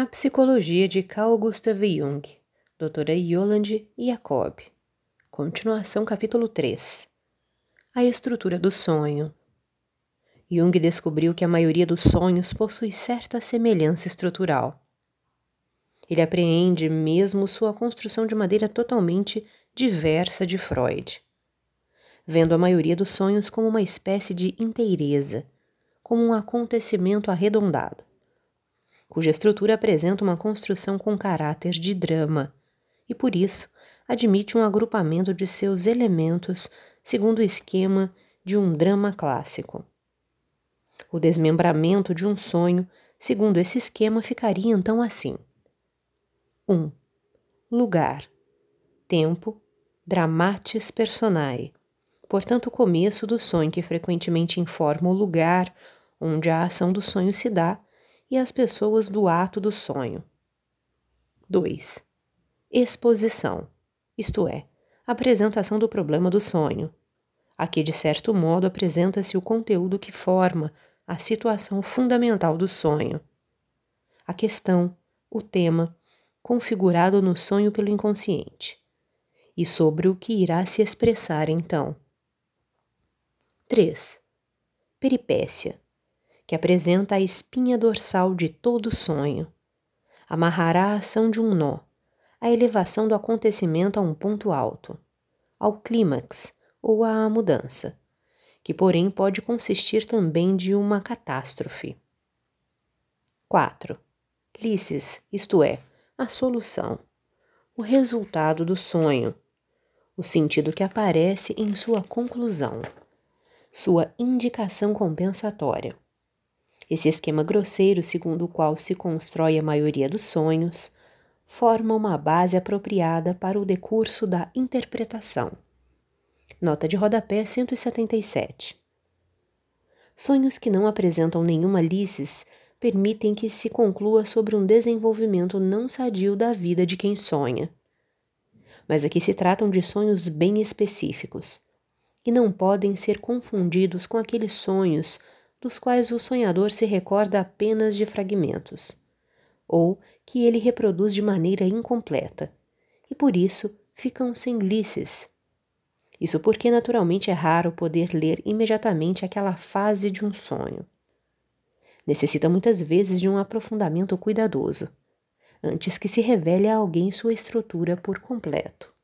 A Psicologia de Carl Gustav Jung, doutora Yolande Jacob. Continuação capítulo 3. A estrutura do sonho. Jung descobriu que a maioria dos sonhos possui certa semelhança estrutural. Ele apreende mesmo sua construção de maneira totalmente diversa de Freud, vendo a maioria dos sonhos como uma espécie de inteireza, como um acontecimento arredondado cuja estrutura apresenta uma construção com caráter de drama e, por isso, admite um agrupamento de seus elementos segundo o esquema de um drama clássico. O desmembramento de um sonho, segundo esse esquema, ficaria então assim: 1. Um, lugar, tempo, dramatis personae. Portanto, o começo do sonho que frequentemente informa o lugar onde a ação do sonho se dá e as pessoas do ato do sonho. 2. Exposição, isto é, apresentação do problema do sonho. Aqui, de certo modo, apresenta-se o conteúdo que forma a situação fundamental do sonho. A questão, o tema, configurado no sonho pelo inconsciente, e sobre o que irá se expressar então. 3. Peripécia que apresenta a espinha dorsal de todo sonho. Amarrará a ação de um nó, a elevação do acontecimento a um ponto alto, ao clímax ou à mudança, que porém pode consistir também de uma catástrofe. 4. Lices, isto é, a solução, o resultado do sonho, o sentido que aparece em sua conclusão, sua indicação compensatória esse esquema grosseiro segundo o qual se constrói a maioria dos sonhos forma uma base apropriada para o decurso da interpretação. Nota de rodapé 177. Sonhos que não apresentam nenhuma lices permitem que se conclua sobre um desenvolvimento não sadio da vida de quem sonha. Mas aqui se tratam de sonhos bem específicos, e não podem ser confundidos com aqueles sonhos dos quais o sonhador se recorda apenas de fragmentos, ou que ele reproduz de maneira incompleta, e por isso ficam sem lices. Isso porque naturalmente é raro poder ler imediatamente aquela fase de um sonho. Necessita muitas vezes de um aprofundamento cuidadoso, antes que se revele a alguém sua estrutura por completo.